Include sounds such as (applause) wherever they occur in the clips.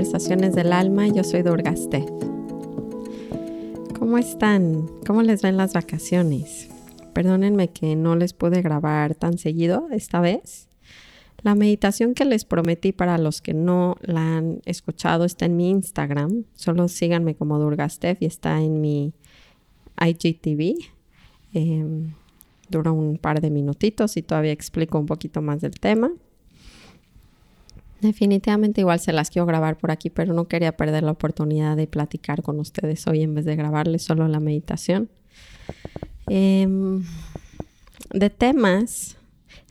Conversaciones del Alma. Yo soy Durga ¿Cómo están? ¿Cómo les ven las vacaciones? Perdónenme que no les pude grabar tan seguido esta vez. La meditación que les prometí para los que no la han escuchado está en mi Instagram. Solo síganme como Durgastef y está en mi IGTV. Em, dura un par de minutitos y todavía explico un poquito más del tema. Definitivamente igual se las quiero grabar por aquí, pero no quería perder la oportunidad de platicar con ustedes hoy en vez de grabarles solo la meditación. Em, de temas,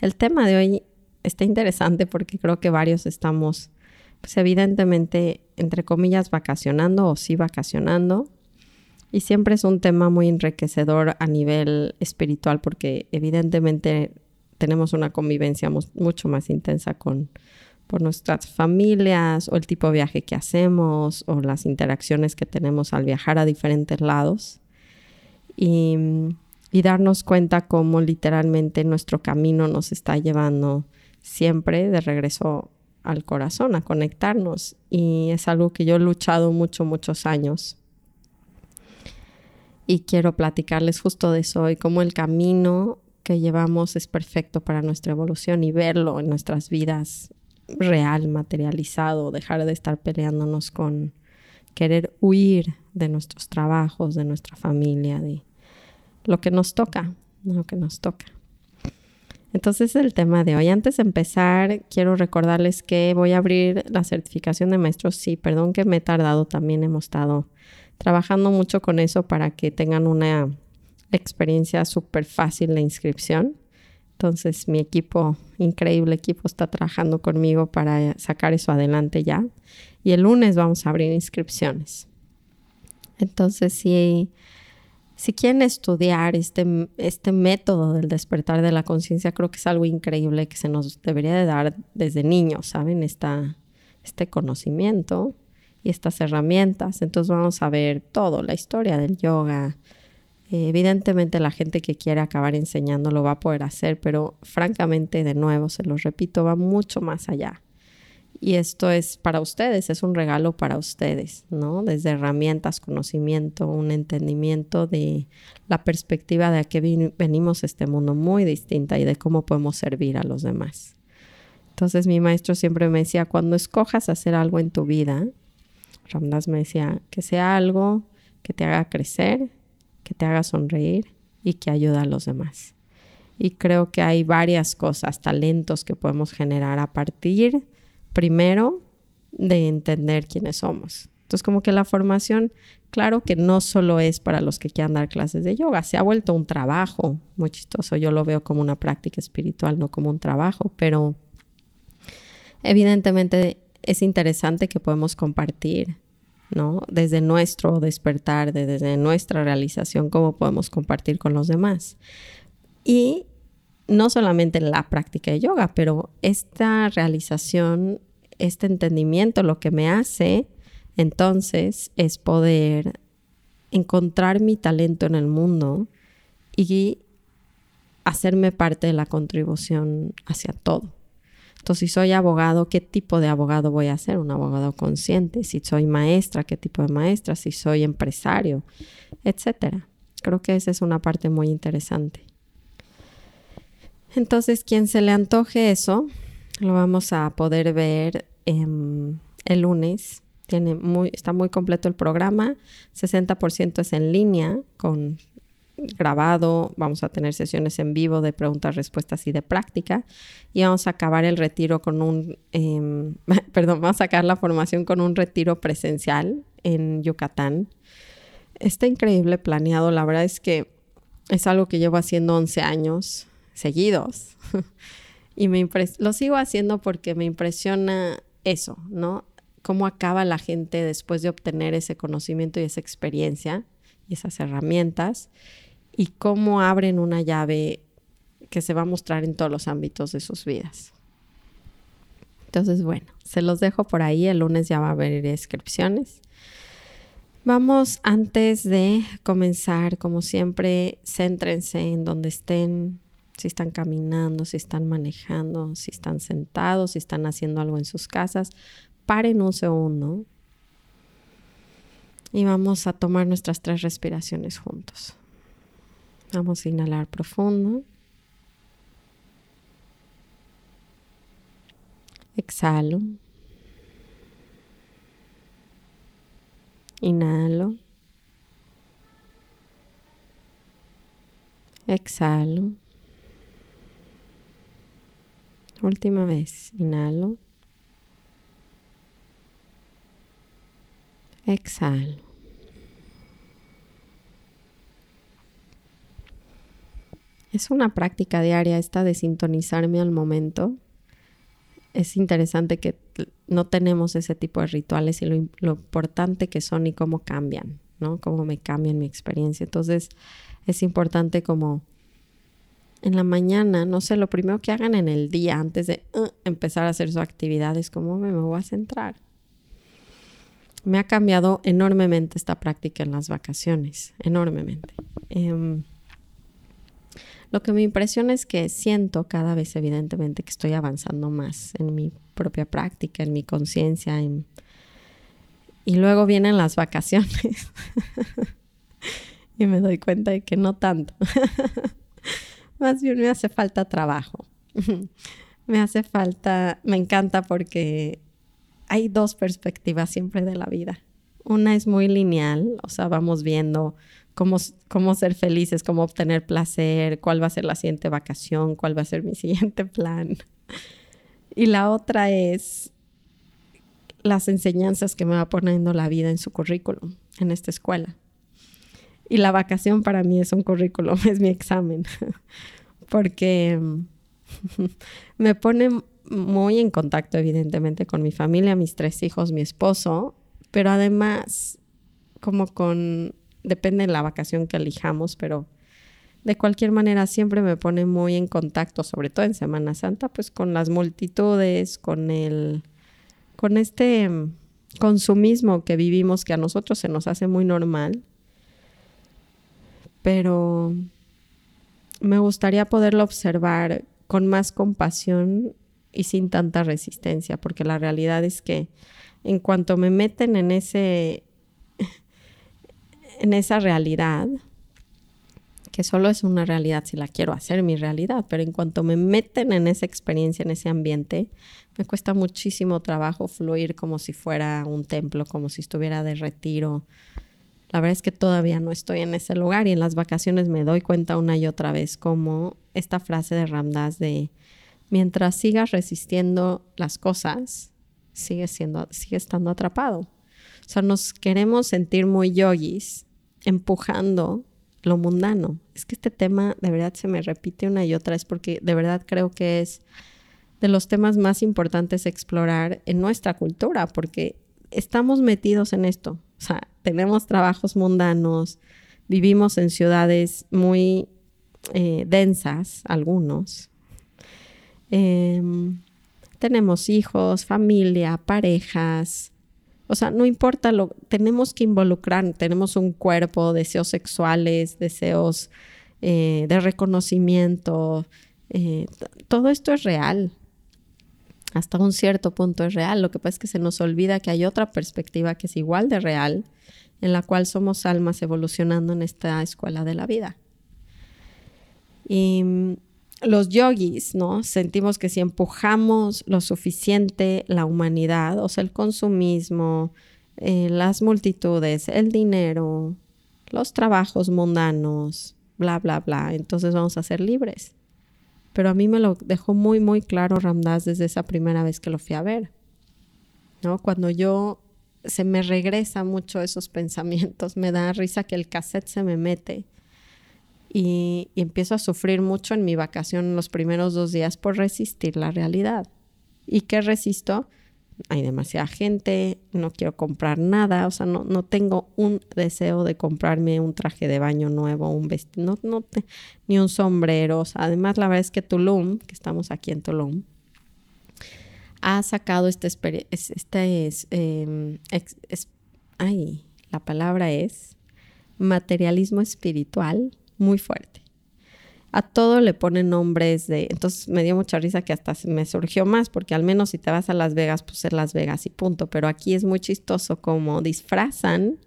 el tema de hoy está interesante porque creo que varios estamos, pues evidentemente, entre comillas, vacacionando o sí vacacionando. Y siempre es un tema muy enriquecedor a nivel espiritual porque evidentemente tenemos una convivencia mucho más intensa con por nuestras familias o el tipo de viaje que hacemos o las interacciones que tenemos al viajar a diferentes lados. Y, darnos cuenta cómo literalmente nuestro camino nos está llevando siempre de regreso al corazón, a conectarnos. Y es algo que yo he luchado mucho, muchos años. Y quiero platicarles justo de eso y cómo el camino que llevamos es perfecto para nuestra evolución y verlo en nuestras vidas real, materializado, dejar de estar peleándonos con querer huir de nuestros trabajos, de nuestra familia, de lo que nos toca, lo que nos toca. Entonces el tema de hoy. Antes de empezar, quiero recordarles que voy a abrir la certificación de maestros. Sí, perdón que me he tardado, también hemos estado trabajando mucho con eso para que tengan una experiencia súper fácil de inscripción. Entonces mi equipo, increíble equipo, está trabajando conmigo para sacar eso adelante ya. Y el lunes vamos a abrir inscripciones. Entonces, si, si quieren estudiar este, este método del despertar de la conciencia, creo que es algo increíble que se nos debería de dar desde niños, ¿saben? Esta, este conocimiento y estas herramientas. Entonces vamos a ver todo, la historia del yoga. Evidentemente la gente que quiere acabar enseñando lo va a poder hacer, pero francamente, de nuevo, se los repito, va mucho más allá. Y esto es para ustedes, es un regalo para ustedes, ¿no? Desde herramientas, conocimiento, un entendimiento de la perspectiva de a qué venimos a este mundo muy distinta y de cómo podemos servir a los demás. Entonces mi maestro siempre me decía, cuando escojas hacer algo en tu vida, Ramdas me decía que sea algo que te haga crecer, que te haga sonreír y que ayude a los demás. Y creo que hay varias cosas, talentos que podemos generar a partir, primero, de entender quiénes somos. Entonces, como que la formación, claro que no solo es para los que quieran dar clases de yoga, se ha vuelto un trabajo muy chistoso. Yo lo veo como una práctica espiritual, no como un trabajo, pero evidentemente es interesante que podemos compartir, ¿no? Desde nuestro despertar, desde nuestra realización, cómo podemos compartir con los demás. Y no solamente la práctica de yoga, pero esta realización, este entendimiento, lo que me hace entonces es poder encontrar mi talento en el mundo y hacerme parte de la contribución hacia todo. Entonces, si soy abogado, ¿qué tipo de abogado voy a ser? Un abogado consciente. Si soy maestra, ¿qué tipo de maestra? Si soy empresario, etcétera. Creo que esa es una parte muy interesante. Entonces, quien se le antoje eso, lo vamos a poder ver el lunes. Tiene muy, está muy completo el programa. 60% es en línea con grabado, vamos a tener sesiones en vivo de preguntas, respuestas y de práctica. Y vamos a acabar el retiro con un, em, (laughs) perdón, vamos a sacar la formación con un retiro presencial en Yucatán. Está increíble planeado, la verdad es que es algo que llevo haciendo 11 años seguidos. (laughs) y me lo sigo haciendo porque me impresiona eso, ¿no? Cómo acaba la gente después de obtener ese conocimiento y esa experiencia y esas herramientas y cómo abren una llave que se va a mostrar en todos los ámbitos de sus vidas. Entonces, bueno, se los dejo por ahí. El lunes ya va a haber inscripciones. Vamos, antes de comenzar, como siempre, céntrense en donde estén, si están caminando, si están manejando, si están sentados, si están haciendo algo en sus casas. paren un segundo y vamos a tomar nuestras tres respiraciones juntos. Vamos a inhalar profundo. Exhalo. Inhalo. Exhalo. Última vez. Inhalo. Exhalo. Es una práctica diaria esta de sintonizarme al momento. Es interesante que no tenemos ese tipo de rituales y lo, importante que son y cómo cambian, ¿no? Cómo me cambian mi experiencia. Entonces, es importante como en la mañana, no sé, lo primero que hagan en el día antes de uh, empezar a hacer su actividad es como me, voy a centrar. Me ha cambiado enormemente esta práctica en las vacaciones, enormemente. Em, lo que me impresiona es que siento cada vez evidentemente que estoy avanzando más en mi propia práctica, en mi conciencia. Y luego vienen las vacaciones. (laughs) y me doy cuenta de que no tanto. (laughs) Más bien me hace falta trabajo. (laughs) me hace falta, me encanta porque hay dos perspectivas siempre de la vida. Una es muy lineal, o sea, vamos viendo cómo, cómo ser felices, cómo obtener placer, cuál va a ser la siguiente vacación, cuál va a ser mi (laughs) siguiente plan. Y la otra es las enseñanzas que me va poniendo la vida en su currículum, en esta escuela. Y la vacación para mí es un currículum, (laughs) es mi examen, (laughs) porque me pone muy en contacto evidentemente con mi familia, mis tres hijos, mi esposo, pero además como con, depende de la vacación que elijamos, pero de cualquier manera siempre me pone muy en contacto, sobre todo en Semana Santa, pues con las multitudes, con el, con este consumismo que vivimos que a nosotros se nos hace muy normal. Pero me gustaría poderlo observar con más compasión y sin tanta resistencia, porque la realidad es que en cuanto me meten en ese en esa realidad, que solo es una realidad si la quiero hacer mi realidad, pero en cuanto me meten en esa experiencia, en ese ambiente, me cuesta muchísimo trabajo fluir como si fuera un templo, como si estuviera de retiro, la verdad es que todavía no estoy en ese lugar y en las vacaciones me doy cuenta una y otra vez como esta frase de Ramdas de mientras sigas resistiendo las cosas, sigue siendo, sigue estando atrapado. O sea, nos queremos sentir muy yogis empujando lo mundano. Es que este tema de verdad se me repite una y otra vez porque de verdad creo que es de los temas más importantes explorar en nuestra cultura porque estamos metidos en esto. O sea, tenemos trabajos mundanos, vivimos en ciudades muy eh, densas, algunos. Em, tenemos hijos, familia, parejas. O sea, no importa lo, tenemos que involucrar, tenemos un cuerpo, deseos sexuales, deseos eh, de reconocimiento. Eh, todo esto es real hasta un cierto punto es real. Lo que pasa es que se nos olvida que hay otra perspectiva que es igual de real, en la cual somos almas evolucionando en esta escuela de la vida. Y los yogis, ¿no? Sentimos que si empujamos lo suficiente la humanidad, o sea, el consumismo, eh, las multitudes, el dinero, los trabajos mundanos, bla, bla, bla, entonces vamos a ser libres. Pero a mí me lo dejó muy, muy claro Ramdas desde esa primera vez que lo fui a ver. ¿no? Cuando yo se me regresa mucho esos (laughs) pensamientos, me da risa que el cassette se me mete y, empiezo a sufrir mucho en mi vacación en los primeros dos días por resistir la realidad. ¿Y qué resisto? hay demasiada gente, no quiero comprar nada, o sea, no, no tengo un deseo de comprarme un traje de baño nuevo, un vestido, no, ni un sombrero. Además, la verdad es que Tulum, que estamos aquí en Tulum, ha sacado este, es, em, ay, la palabra es materialismo espiritual muy fuerte. a todo le ponen nombres de... Entonces me dio mucha risa que hasta me surgió más, porque al menos si te vas a Las Vegas, pues es Las Vegas y punto. Pero aquí es muy chistoso como disfrazan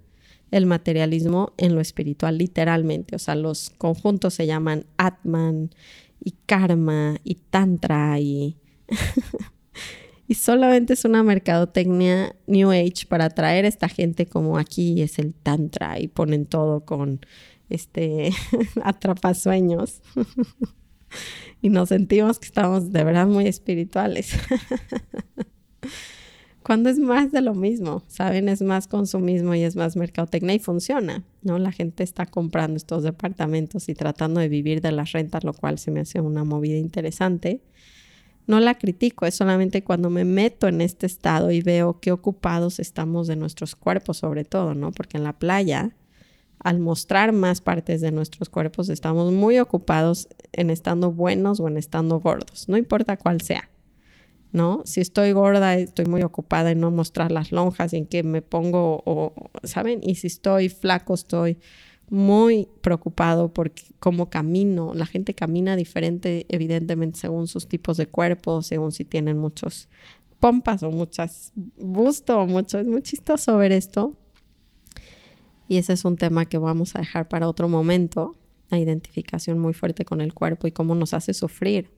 el materialismo en lo espiritual, literalmente. O sea, los conjuntos se llaman Atman y Karma y Tantra y... (laughs) y solamente es una mercadotecnia New Age para atraer a esta gente como aquí es el Tantra y ponen todo con este, (laughs) atrapasueños. (laughs) y nos sentimos que estamos de verdad muy espirituales. (laughs) Cuando es más de lo mismo, ¿saben? Es más consumismo y es más mercadotecnia y funciona, ¿no? La gente está comprando estos departamentos y tratando de vivir de las rentas, lo cual se me hace una movida interesante. No la critico, es solamente cuando me meto en este estado y veo qué ocupados estamos de nuestros cuerpos, sobre todo, ¿no? Porque en la playa al mostrar más partes de nuestros cuerpos, estamos muy ocupados en estando buenos o en estando gordos, no importa cuál sea. ¿No? Si estoy gorda, estoy muy ocupada en no mostrar las lonjas y en que me pongo, o, ¿saben? Y si estoy flaco, estoy muy preocupado por cómo camino. La gente camina diferente, evidentemente, según sus tipos de cuerpo, según si tienen muchos pompas o muchas busto o mucho. Es muy chistoso ver esto. Y ese es un tema que vamos a dejar para otro momento, la identificación muy fuerte con el cuerpo y cómo nos hace sufrir.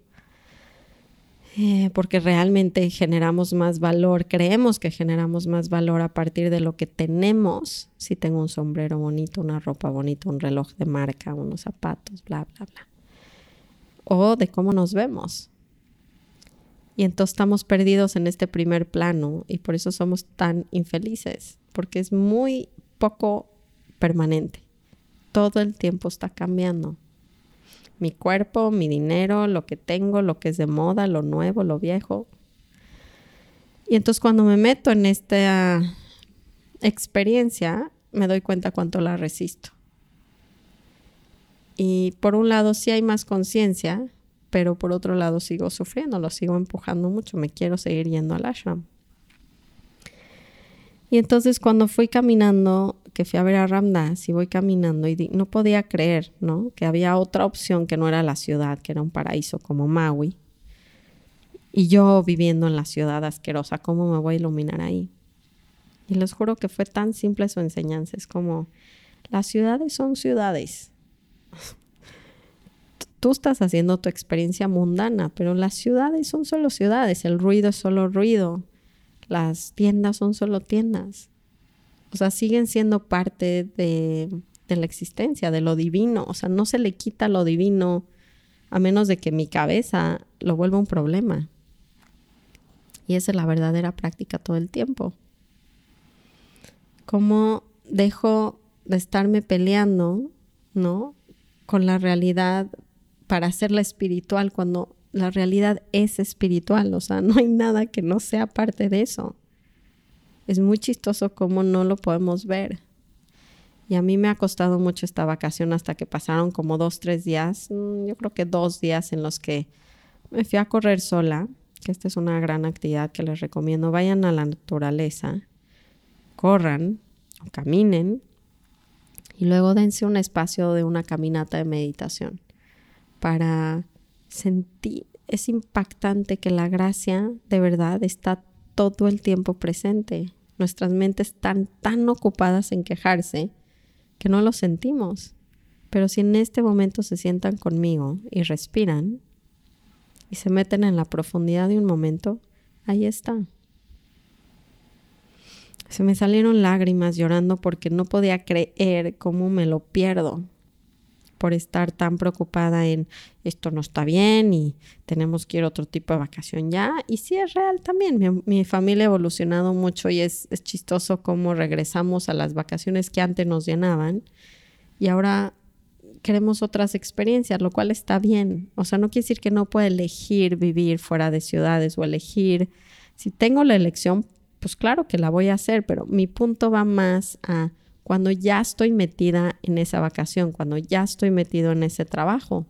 Eh, porque realmente generamos más valor, creemos que generamos más valor a partir de lo que tenemos, si tengo un sombrero bonito, una ropa bonita, un reloj de marca, unos zapatos, bla, bla, bla. O de cómo nos vemos. Y entonces estamos perdidos en este primer plano y por eso somos tan infelices, porque es muy poco permanente. Todo el tiempo está cambiando. Mi cuerpo, mi dinero, lo que tengo, lo que es de moda, lo nuevo, lo viejo. Y entonces cuando me meto en esta experiencia, me doy cuenta cuánto la resisto. Y por un lado sí hay más conciencia, pero por otro lado sigo sufriendo, lo sigo empujando mucho, me quiero seguir yendo al ashram. Y entonces cuando fui caminando, que fui a ver a Ramdas y voy caminando y no podía creer, ¿no? Que había otra opción que no era la ciudad, que era un paraíso como Maui. Y yo viviendo en la ciudad asquerosa, ¿cómo me voy a iluminar ahí? Y les juro que fue tan simple su enseñanza. Es como, las ciudades son ciudades. (laughs) Tú estás haciendo tu experiencia mundana, pero las ciudades son solo ciudades. El ruido es solo ruido las tiendas son solo tiendas. O sea, siguen siendo parte de, la existencia, de lo divino. O sea, no se le quita lo divino a menos de que mi cabeza lo vuelva un problema. Y esa es la verdadera práctica todo el tiempo. ¿Cómo dejo de estarme peleando, ¿no? Con la realidad para hacerla espiritual cuando la realidad es espiritual, o sea, (laughs) no hay nada que no sea parte de eso. Es muy chistoso cómo no lo podemos ver. Y a mí me ha costado mucho esta vacación hasta que pasaron como dos, tres días, mm, yo creo que dos días en los que me fui a correr sola, que esta es una gran actividad que les recomiendo. Vayan a la naturaleza, corran o caminen y luego dense un espacio de una caminata de meditación para es impactante que la gracia de verdad está todo el tiempo presente. Nuestras mentes están tan ocupadas en quejarse que no lo sentimos. Pero si en este momento se sientan conmigo y respiran y se meten en la profundidad de un momento, ahí está. Se me salieron lágrimas llorando porque no podía creer cómo me lo pierdo por estar tan preocupada en esto no está bien y tenemos que ir a otro tipo de vacación ya. Y sí es real también. Mi, familia ha evolucionado mucho y es, es chistoso cómo regresamos a las vacaciones que antes nos llenaban y ahora queremos otras experiencias, lo cual está bien. O sea, no quiere decir que no pueda elegir vivir fuera de ciudades o elegir, si tengo la elección, pues claro que la voy a hacer, pero mi punto va más a cuando ya estoy metida en esa vacación, cuando ya estoy metido en ese trabajo,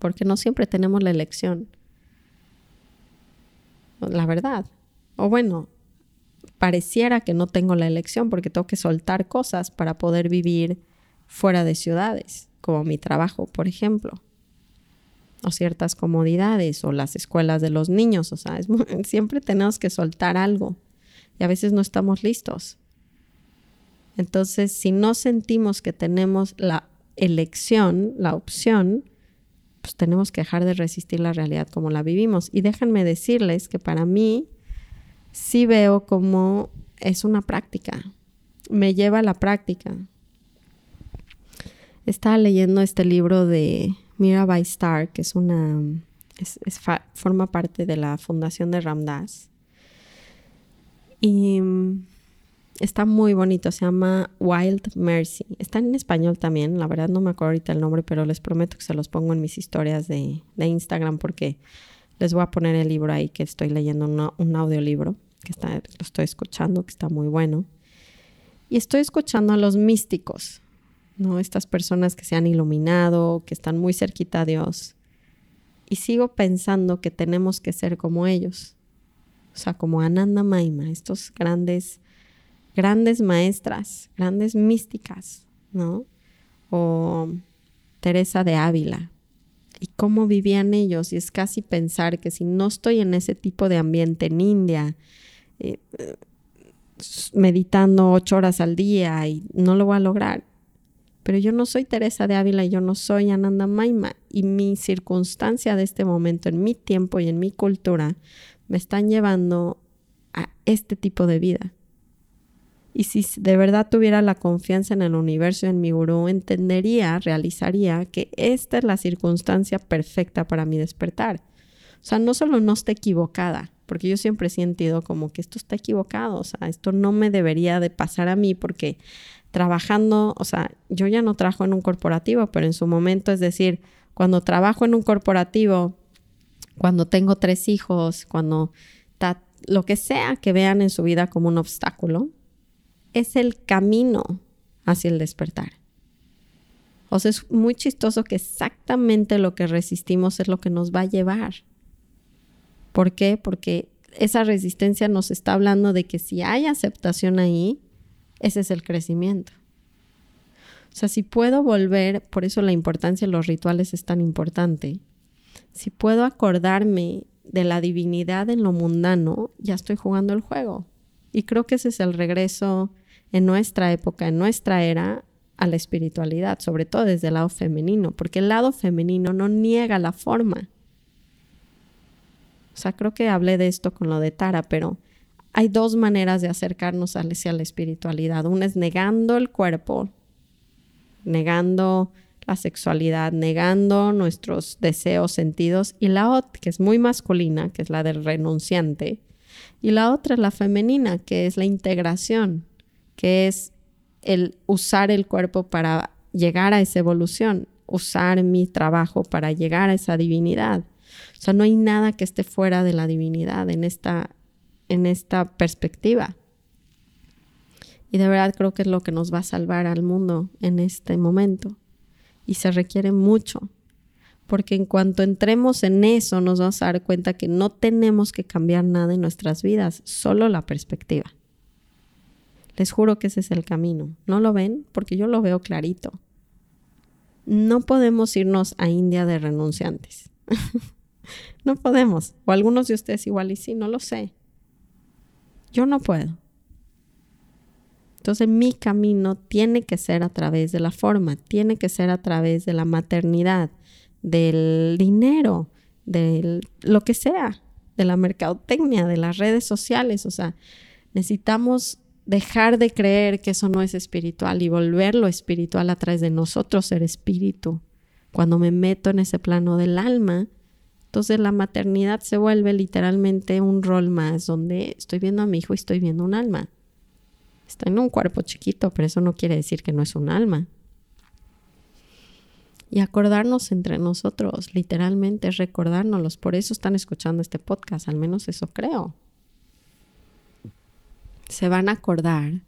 porque no siempre tenemos la elección. La verdad. O bueno, pareciera que no tengo la elección porque tengo que soltar cosas para poder vivir fuera de ciudades, como mi trabajo, por ejemplo. o ciertas comodidades o las escuelas de los niños, o sea, (laughs) siempre tenemos que soltar algo y a veces no estamos listos. Entonces, si no sentimos que tenemos la elección, la opción, pues tenemos que dejar de resistir la realidad como la vivimos. Y déjenme decirles que para mí sí veo como es una práctica, me lleva a la práctica. Estaba leyendo este libro de Mirabai Star, que es una, forma parte de la fundación de Ramdas. Y está muy bonito, se llama Wild Mercy. Está en español también, la verdad no me acuerdo ahorita el nombre, pero les prometo que se los pongo en mis historias de, Instagram porque les voy a poner el libro ahí que estoy leyendo, un audiolibro que está, lo estoy escuchando, que está muy bueno. Y estoy escuchando a los místicos, ¿no? Estas personas que se han iluminado, que están muy cerquita a Dios. Y sigo pensando que tenemos que ser como ellos. O sea, como Ananda Maima, estos grandes, grandes maestras, grandes místicas, ¿no? O Teresa de Ávila. Y cómo vivían ellos. Y es casi pensar que si no estoy en ese tipo de ambiente en India, eh, meditando ocho horas al día y no lo voy a lograr pero yo no soy Teresa de Ávila, yo no soy Ananda Maima y mi circunstancia de este momento, en mi tiempo y en mi cultura, me están llevando a este tipo de vida. Y si de verdad tuviera la confianza en el universo en mi gurú, entendería, realizaría que esta es la circunstancia perfecta para mi despertar. O sea, no solo no esté equivocada, porque yo siempre he sentido como que esto está equivocado, o sea, esto no me debería de pasar a mí porque trabajando, o sea, yo ya no trabajo en un corporativo, pero en su momento, es decir, cuando trabajo en un corporativo, cuando tengo tres hijos, cuando lo que sea que vean en su vida como un obstáculo, es el camino hacia el despertar. O sea, es muy chistoso que exactamente lo que resistimos es lo que nos va a llevar. ¿Por qué? Porque esa resistencia nos está hablando de que si hay aceptación ahí, ese es el crecimiento. O sea, si puedo volver, por eso la importancia de los rituales es tan importante, si puedo acordarme de la divinidad en lo mundano, ya estoy jugando el juego. Y creo que ese es el regreso en nuestra época, en nuestra era, a la espiritualidad, sobre todo desde el lado femenino, porque el lado femenino no niega la forma. O sea, creo que hablé de esto con lo de Tara, pero hay dos maneras de acercarnos hacia la espiritualidad. Una es negando el cuerpo, negando la sexualidad, negando nuestros deseos, sentidos, y la otra, que es muy masculina, que es la del renunciante, y la otra es la femenina, que es la integración, que es el usar el cuerpo para llegar a esa evolución, usar mi trabajo para llegar a esa divinidad. O sea, no hay nada que esté fuera de la divinidad en esta en esta perspectiva. Y de verdad creo que es lo que nos va a salvar al mundo en este momento. Y se requiere mucho, porque en cuanto entremos en eso nos vamos a dar cuenta que no tenemos que cambiar nada en nuestras vidas, solo la perspectiva. Les juro que ese es el camino. ¿No lo ven? Porque yo lo veo clarito. No podemos irnos a India de renunciantes. (laughs) no podemos. O algunos de ustedes igual y sí, no lo sé. Yo no puedo. Entonces mi camino tiene que ser a través de la forma, tiene que ser a través de la maternidad, del dinero, de lo que sea, de la mercadotecnia, de las redes sociales. O sea, necesitamos dejar de creer que eso no es espiritual y volverlo espiritual a través de nosotros ser espíritu. Cuando me meto en ese plano del alma, entonces la maternidad se vuelve literalmente un rol más donde estoy viendo a mi hijo y estoy viendo un alma. Está en un cuerpo chiquito, pero eso no quiere decir que no es un alma. Y acordarnos entre nosotros, literalmente recordárnoslos. Por eso están escuchando este podcast, al menos eso creo. Se van a acordar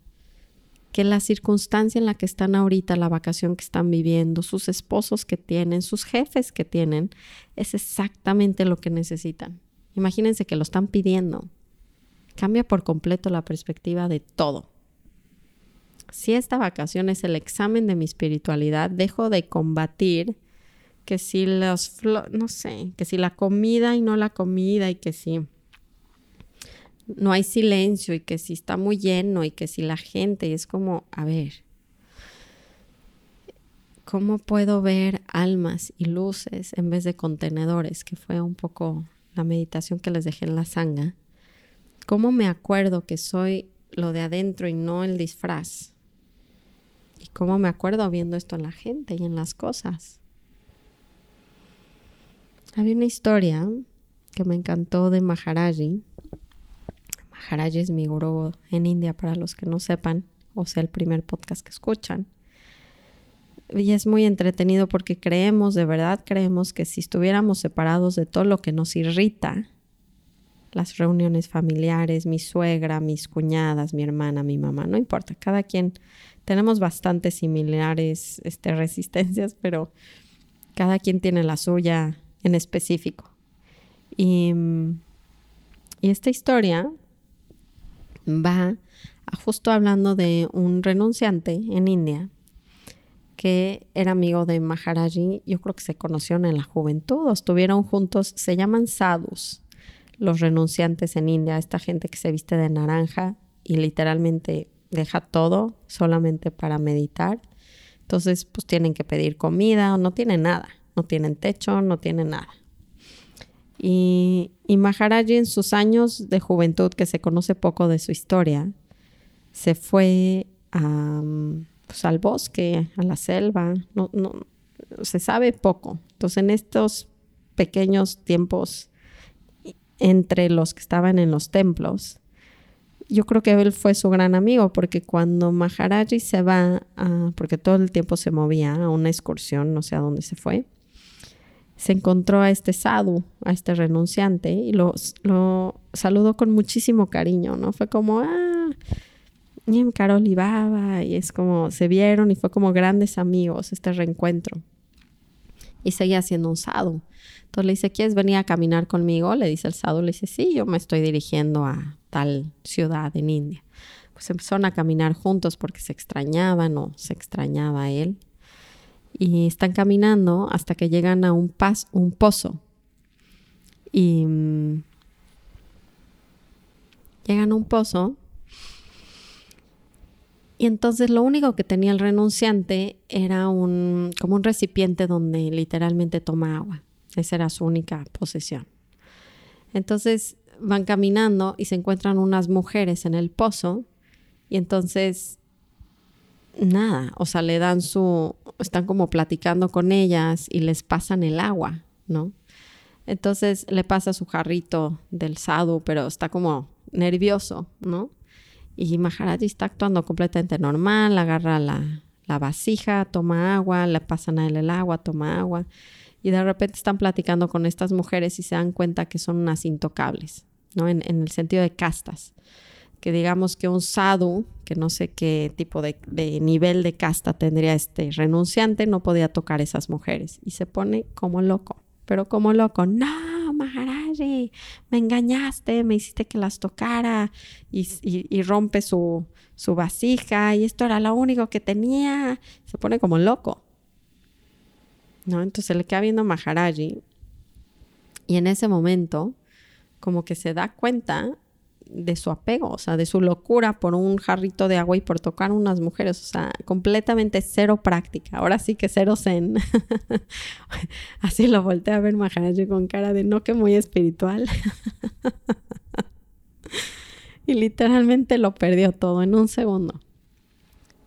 que la circunstancia en la que están ahorita, la vacación que están viviendo, sus esposos que tienen, sus jefes que tienen, es exactamente lo que necesitan. Imagínense que lo están pidiendo. Cambia por completo la perspectiva de todo. Si esta vacación es el examen de mi espiritualidad, dejo de combatir que si los, no sé, que si la comida y no la comida y que si no hay silencio y que si está muy lleno y que si la gente y es como, a ver, ¿cómo puedo ver almas y luces en vez de contenedores? Que fue un poco la meditación que les dejé en la sanga. ¿Cómo me acuerdo que soy lo de adentro y no el disfraz? ¿Y cómo me acuerdo viendo esto en la gente y en las cosas? Había una historia que me encantó de Maharaji. Maharaji es mi en India, para los que no sepan, o sea, el primer podcast que escuchan. Y es muy entretenido porque creemos, de verdad creemos que si estuviéramos separados de todo lo que nos irrita, las reuniones familiares, mi suegra, mis cuñadas, mi hermana, mi mamá, no importa, cada quien tenemos bastante similares este, (laughs) resistencias, pero cada quien tiene la suya en específico. Y, y esta historia va justo hablando de un renunciante en India que era amigo de Maharaji. Yo creo que se conocieron en la juventud estuvieron juntos. Se llaman sadhus los renunciantes en India, esta gente que se viste de naranja y literalmente deja todo solamente para meditar. Entonces, pues tienen que pedir comida no tienen nada, no tienen techo, no tienen nada. Y, y Maharaji en sus años de juventud, que se conoce poco de su historia, se fue pues, al bosque, a la selva, no, no, se sabe poco. Entonces, en estos pequeños tiempos entre los que estaban en los templos. Yo creo que él fue su gran amigo porque cuando Maharaji se va, porque todo el tiempo se movía a una excursión, no sé a dónde se fue, se encontró a este sadhu, a este renunciante, y lo, lo saludó con muchísimo cariño, ¿no? Fue como, ah, y Carol y Baba, y es como, se vieron y fue como grandes amigos este reencuentro. Y seguía siendo un sadhu. Entonces le dice, ¿quieres venir a caminar conmigo? Le dice el sadhu, le dice, sí, yo me estoy dirigiendo a tal ciudad en India. Pues empezaron a caminar juntos porque se extrañaban o se extrañaba a él. Y están caminando hasta que llegan a un, un pozo. Y mm, llegan a un pozo. Y entonces lo único que tenía el renunciante era un, como un recipiente donde literalmente toma agua. Esa era su única posesión. Entonces van caminando y se encuentran unas mujeres en el pozo y entonces nada, o sea, le dan su, están como platicando con ellas y les pasan el agua, ¿no? Entonces le pasa su jarrito del sadu, pero está como nervioso, ¿no? Y Maharaji está actuando completamente normal, agarra la, la vasija, toma agua, le pasan a él el agua, toma agua y de repente están platicando con estas mujeres y se dan cuenta que son unas intocables, ¿no? En, el sentido de castas. Que digamos que un sadhu, que no sé qué tipo de, nivel de casta tendría este renunciante, no podía tocar esas mujeres. Y se pone como loco, pero como loco, no, Maharaji, me engañaste, me hiciste que las tocara y, rompe su, su vasija y esto era lo único que tenía. Se pone como loco. ¿no? Entonces le queda viendo Maharaji y en ese momento como que se da cuenta de su apego, o sea, de su locura por un jarrito de agua y por tocar unas mujeres, o sea, completamente cero práctica, ahora sí que cero zen. (laughs) Así lo volteé a ver Maharaji con cara de no que muy espiritual. (laughs) y literalmente lo perdió todo en un segundo.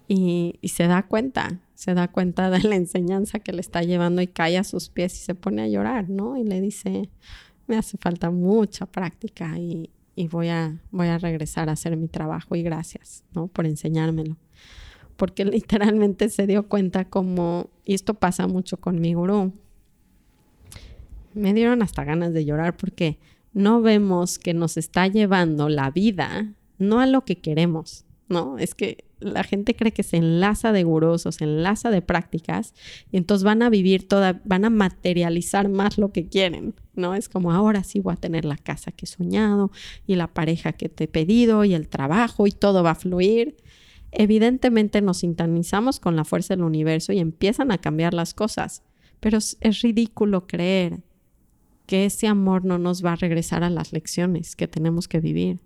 Y, y se da cuenta se da cuenta de la enseñanza que le está llevando y cae a sus pies y se pone a llorar, ¿no? Y le dice, me hace falta mucha práctica y, voy, a, voy a regresar a hacer mi trabajo y gracias, ¿no? Por enseñármelo. Porque (laughs) literalmente se dio cuenta como, y esto pasa mucho con mi gurú, me dieron hasta ganas de llorar porque no vemos que nos está llevando la vida, no a lo que queremos, ¿no? Es que la gente cree que se enlaza de gurús o se enlaza de prácticas y entonces van a vivir toda, van a materializar más lo que quieren, ¿no? Es como ahora sí voy a tener la casa que he soñado y la pareja que te he pedido y el trabajo y todo va a fluir. Evidentemente nos sintonizamos con la fuerza del universo y empiezan a cambiar las cosas, Pero es, es ridículo creer que ese amor no nos va a regresar a las lecciones que tenemos que vivir.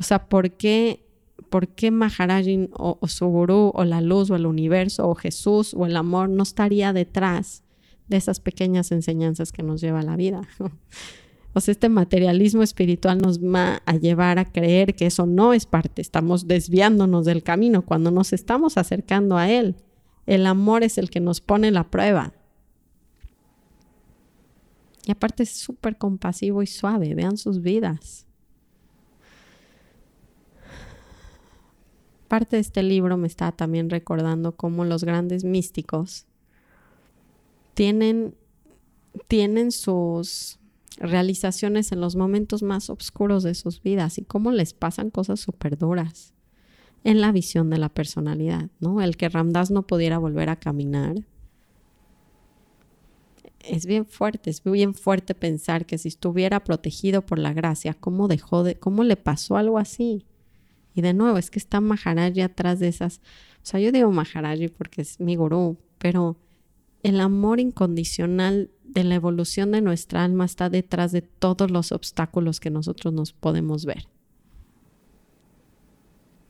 O sea, ¿por qué, por qué Maharajin o, su gurú o la luz o el universo o Jesús o el amor no estaría detrás de esas pequeñas enseñanzas que nos lleva la vida? (laughs) O sea, este materialismo espiritual nos va a llevar a creer que eso no es parte, estamos desviándonos del camino cuando nos estamos acercando a Él. El amor es el que nos pone la prueba. Y aparte es súper compasivo y suave. Vean sus vidas. Parte de este libro me está también recordando cómo los grandes místicos tienen, tienen sus realizaciones en los momentos más oscuros de sus vidas y cómo les pasan cosas súper duras en la visión de la personalidad, ¿no? El que Ramdas no pudiera volver a caminar es bien fuerte, es bien fuerte pensar que si estuviera protegido por la gracia, ¿cómo dejó de, cómo le pasó algo así? Y de nuevo, es que está Maharaji atrás de esas, o sea, yo digo Maharaji porque es mi gurú, pero el amor incondicional de la evolución de nuestra alma está detrás de todos los obstáculos que nosotros nos podemos ver.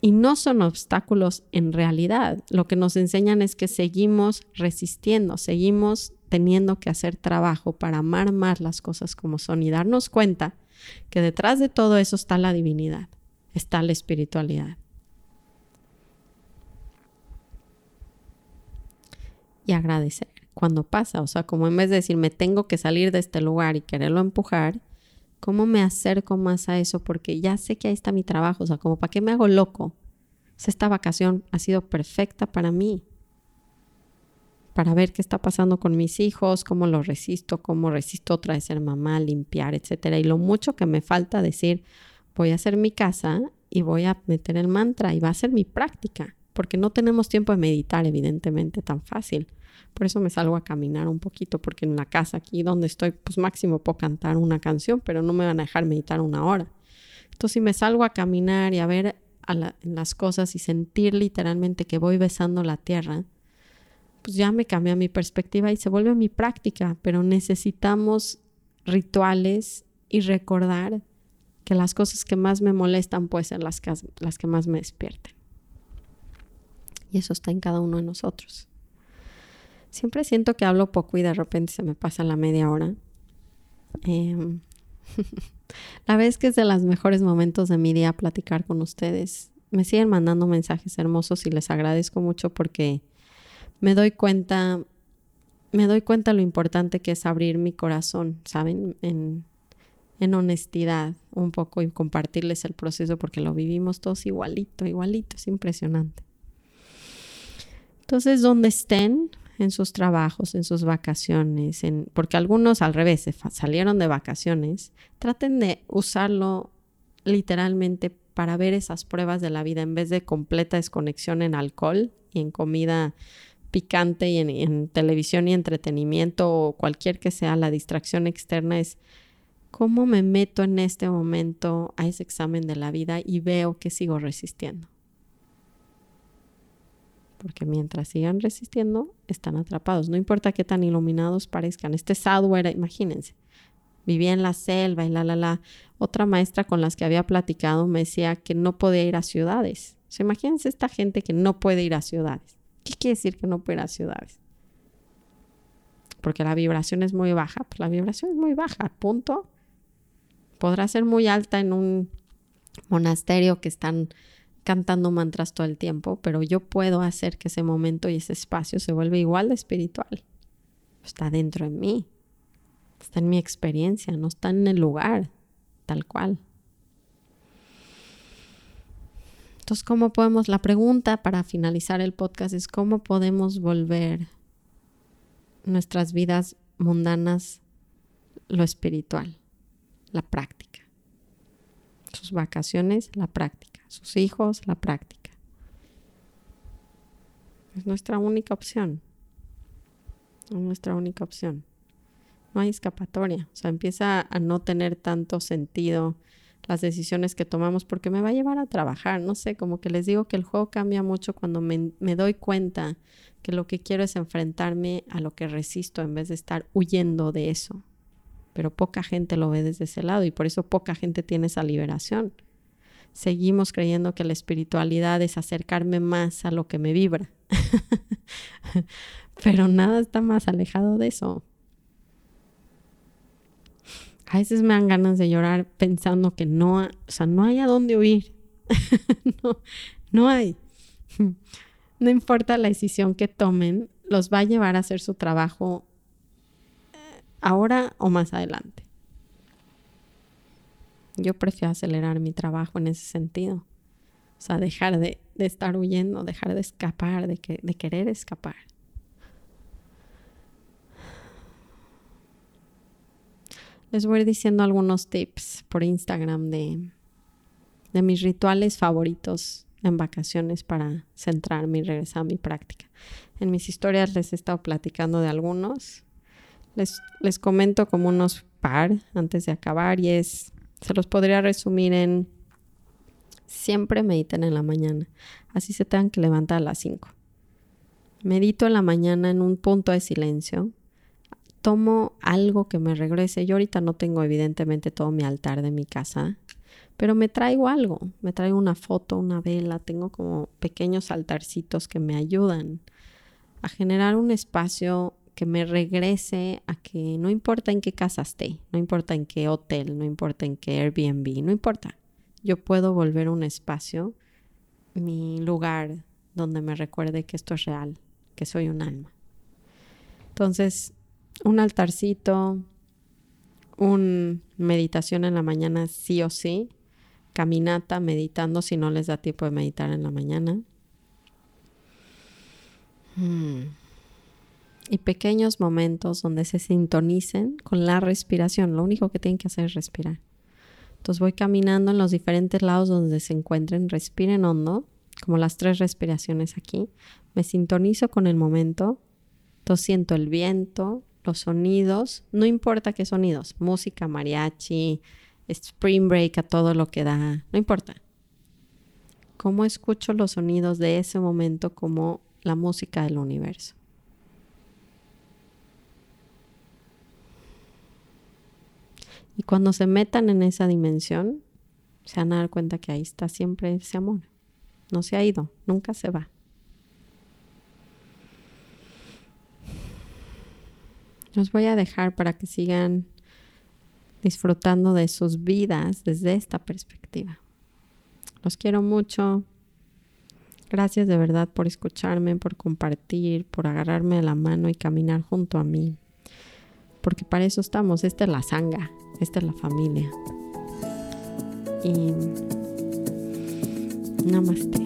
Y no son obstáculos en realidad. Lo que nos enseñan es que seguimos resistiendo, seguimos teniendo que hacer trabajo para amar más las cosas como son y darnos cuenta que detrás de todo eso está la divinidad, está la espiritualidad. Y agradecer cuando pasa, o sea, como en vez de decir me tengo que salir de este lugar y quererlo empujar, ¿cómo me acerco más a eso? Porque ya sé que ahí está mi trabajo, o sea, como para qué me hago loco. esta vacación ha sido perfecta para mí para ver qué está pasando con mis hijos, cómo lo resisto, cómo resisto otra vez ser mamá, limpiar, etcétera. Y lo mucho que me falta decir, voy a hacer mi casa y voy a meter el mantra y va a ser mi práctica, porque no tenemos tiempo de meditar, evidentemente, tan fácil. Por eso me salgo a caminar un poquito, porque en la casa aquí donde estoy, pues máximo puedo cantar una canción, pero no me van a dejar meditar una hora. Entonces, si me salgo a caminar y a ver las cosas y sentir literalmente que voy besando la tierra, pues ya me cambia mi perspectiva y se vuelve mi práctica, pero necesitamos rituales y recordar que las cosas que más me molestan pueden ser las que, las que más me despierten. Y eso está en cada uno de nosotros. Siempre siento que hablo poco y de repente se me pasa la media hora. Em, (laughs) la vez que es de los mejores momentos de mi día platicar con ustedes. Me siguen mandando mensajes hermosos y les agradezco mucho porque me doy cuenta, me doy cuenta lo importante que es abrir mi corazón, ¿saben? En, en honestidad un poco y compartirles el proceso porque lo vivimos todos igualito, igualito, es impresionante. Entonces, donde estén en sus trabajos, en sus vacaciones, en, porque algunos al revés salieron de vacaciones, traten de usarlo literalmente para ver esas pruebas de la vida en vez de completa desconexión en alcohol y en comida picante y en, televisión y entretenimiento o cualquier que sea la distracción externa es cómo me meto en este momento a ese examen de la vida y veo que sigo resistiendo. Porque mientras sigan resistiendo, están atrapados. No importa qué tan iluminados parezcan. Este sadhu imagínense, vivía en la selva y la, la, la. Otra maestra con las que había platicado me decía que no podía ir a ciudades. O sea, imagínense esta gente que no puede ir a ciudades. ¿Qué quiere decir que no puede ir a ciudades? Porque la vibración es muy baja. Pues la vibración es muy baja, punto. Podrá ser muy alta en un monasterio que están cantando mantras todo el tiempo, pero yo puedo hacer que ese momento y ese espacio se vuelva igual de espiritual. Está dentro de mí, está en mi experiencia, no está en el lugar, tal cual. Entonces, ¿cómo podemos? La pregunta para finalizar el podcast es cómo podemos volver nuestras vidas mundanas lo espiritual, la práctica. Sus vacaciones, la práctica. Sus hijos, la práctica. Es nuestra única opción. Es nuestra única opción. No hay escapatoria. O sea, empieza a no tener tanto sentido las decisiones que tomamos porque me va a llevar a trabajar. No sé, como que les digo que el juego cambia mucho cuando me, me doy cuenta que lo que quiero es enfrentarme a lo que resisto en vez de estar huyendo de eso. Pero poca gente lo ve desde ese lado y por eso poca gente tiene esa liberación. Seguimos creyendo que la espiritualidad es acercarme más a lo que me vibra. (laughs) Pero nada está más alejado de eso. A veces me dan ganas de llorar pensando que no, o sea, no hay a dónde huir. (laughs) no, no hay. (laughs) No importa la decisión que tomen, los va a llevar a hacer su trabajo ahora o más adelante. Yo prefiero acelerar mi trabajo en ese sentido. O sea, dejar de, estar huyendo, dejar de escapar, de, que, de querer escapar. Les voy diciendo algunos tips por Instagram de, de mis rituales favoritos en vacaciones para centrarme y regresar a mi práctica. En mis historias les he estado platicando de algunos. Les, comento como unos par antes de acabar y es, se los podría resumir en siempre mediten en la mañana, así se tengan que levantar a las 5. Medito en la mañana en un punto de silencio, tomo algo que me regrese. Yo ahorita no tengo evidentemente todo mi altar de mi casa, pero me traigo algo, me traigo una foto, una vela, tengo como pequeños altarcitos que me ayudan a generar un espacio que me regrese a que no importa en qué casa esté, no importa en qué hotel, no importa en qué Airbnb, no importa. Yo puedo volver un espacio, mi lugar donde me recuerde que esto es real, que soy un alma. Entonces, un altarcito, un meditación en la mañana sí o sí, caminata, meditando si no les da tiempo de meditar en la mañana. Hmm. Y pequeños momentos donde se sintonicen con la respiración. Lo único que tienen que hacer es respirar. Entonces voy caminando en los diferentes lados donde se encuentren, respiren hondo, como las tres respiraciones aquí. Me sintonizo con el momento. Entonces siento el viento, los sonidos, no importa qué sonidos, música, mariachi, spring break, a todo lo que da, no importa. Cómo escucho los sonidos de ese momento como la música del universo. Y cuando se metan en esa dimensión, se van a dar cuenta que ahí está siempre ese amor. No se ha ido, nunca se va. Los voy a dejar para que sigan disfrutando de sus vidas desde esta perspectiva. Los quiero mucho. Gracias de verdad por escucharme, por compartir, por agarrarme de la mano y caminar junto a mí. Porque para eso estamos. Esta es la sanga, esta es la familia. Y namaste.